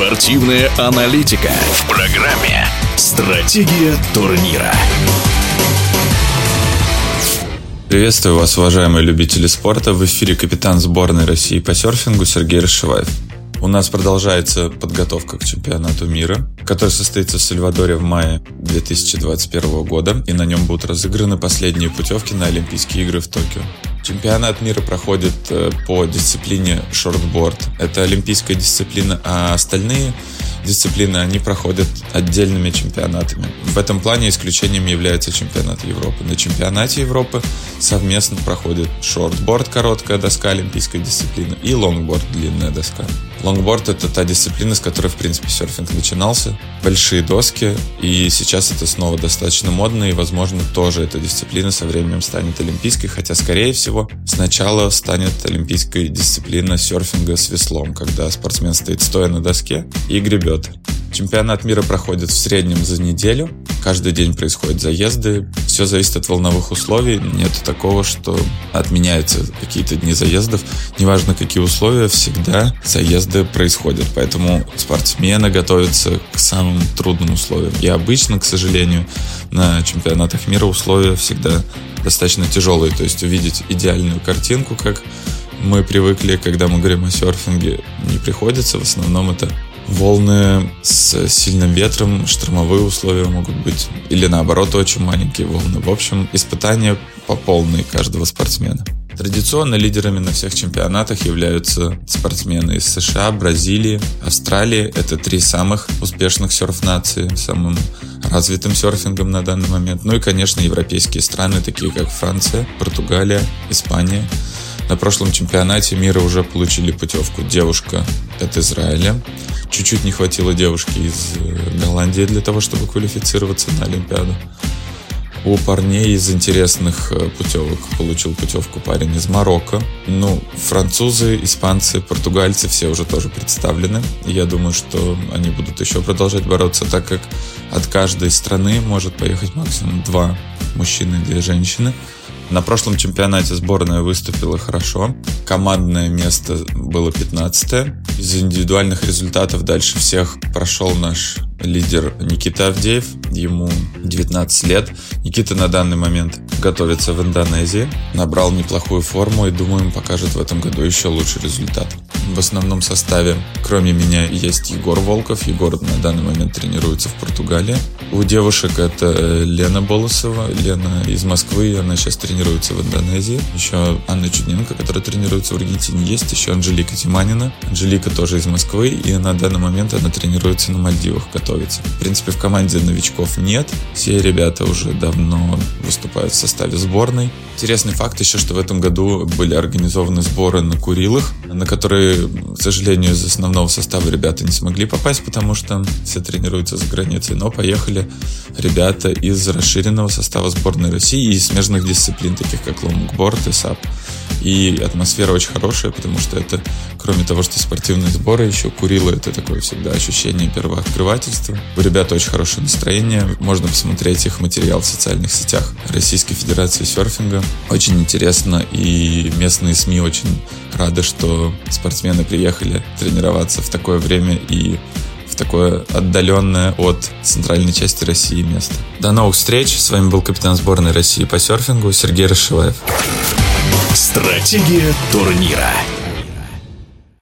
Спортивная аналитика в программе «Стратегия турнира». Приветствую вас, уважаемые любители спорта. В эфире капитан сборной России по серфингу Сергей Рашиваев. У нас продолжается подготовка к чемпионату мира, который состоится в Сальвадоре в мае 2021 года, и на нем будут разыграны последние путевки на Олимпийские игры в Токио. Чемпионат мира проходит э, по дисциплине шортборд. Это олимпийская дисциплина, а остальные дисциплины, они проходят отдельными чемпионатами. В этом плане исключением является чемпионат Европы. На чемпионате Европы совместно проходит шортборд, короткая доска олимпийской дисциплины, и лонгборд, длинная доска. Лонгборд — это та дисциплина, с которой, в принципе, серфинг начинался. Большие доски, и сейчас это снова достаточно модно, и, возможно, тоже эта дисциплина со временем станет олимпийской, хотя, скорее всего, сначала станет олимпийской дисциплина серфинга с веслом, когда спортсмен стоит стоя на доске и гребет. Чемпионат мира проходит в среднем за неделю. Каждый день происходят заезды. Все зависит от волновых условий. Нет такого, что отменяются какие-то дни заездов. Неважно, какие условия, всегда заезды происходят. Поэтому спортсмены готовятся к самым трудным условиям. И обычно, к сожалению, на чемпионатах мира условия всегда достаточно тяжелые. То есть увидеть идеальную картинку, как мы привыкли, когда мы говорим о серфинге, не приходится. В основном это волны с сильным ветром, штормовые условия могут быть, или наоборот, очень маленькие волны. В общем, испытания по полной каждого спортсмена. Традиционно лидерами на всех чемпионатах являются спортсмены из США, Бразилии, Австралии. Это три самых успешных серф-нации, самым развитым серфингом на данный момент. Ну и, конечно, европейские страны, такие как Франция, Португалия, Испания. На прошлом чемпионате мира уже получили путевку девушка от Израиля, Чуть-чуть не хватило девушки из э, Голландии для того, чтобы квалифицироваться на Олимпиаду. У парней из интересных э, путевок получил путевку парень из Марокко. Ну, французы, испанцы, португальцы все уже тоже представлены. Я думаю, что они будут еще продолжать бороться, так как от каждой страны может поехать максимум два мужчины две женщины. На прошлом чемпионате сборная выступила хорошо. Командное место было 15 Из индивидуальных результатов дальше всех прошел наш лидер Никита Авдеев. Ему 19 лет. Никита на данный момент готовится в Индонезии. Набрал неплохую форму и, думаю, покажет в этом году еще лучший результат. В основном составе, кроме меня, есть Егор Волков. Егор на данный момент тренируется в Португалии. У девушек это э, Лена Болосова. Лена из Москвы, она сейчас тренируется в Индонезии. Еще Анна Чудненко, которая тренируется в Аргентине, есть. Еще Анжелика Тиманина. Анжелика тоже из Москвы, и на данный момент она тренируется на Мальдивах, готовится. В принципе, в команде новичков нет. Все ребята уже давно выступают в составе сборной. Интересный факт еще, что в этом году были организованы сборы на Курилах, на которые, к сожалению, из основного состава ребята не смогли попасть, потому что все тренируются за границей, но поехали ребята из расширенного состава сборной России и смежных дисциплин, таких как лонгборд и сап. И атмосфера очень хорошая, потому что это, кроме того, что спортивные сборы, еще Курилы, это такое всегда ощущение первооткрывательства. У ребят очень хорошее настроение. Можно посмотреть их материал в социальных сетях Российской Федерации серфинга. Очень интересно, и местные СМИ очень рады, что спортсмены приехали тренироваться в такое время и в такое отдаленное от центральной части России место. До новых встреч. С вами был капитан сборной России по серфингу Сергей Рашиваев. Стратегия турнира.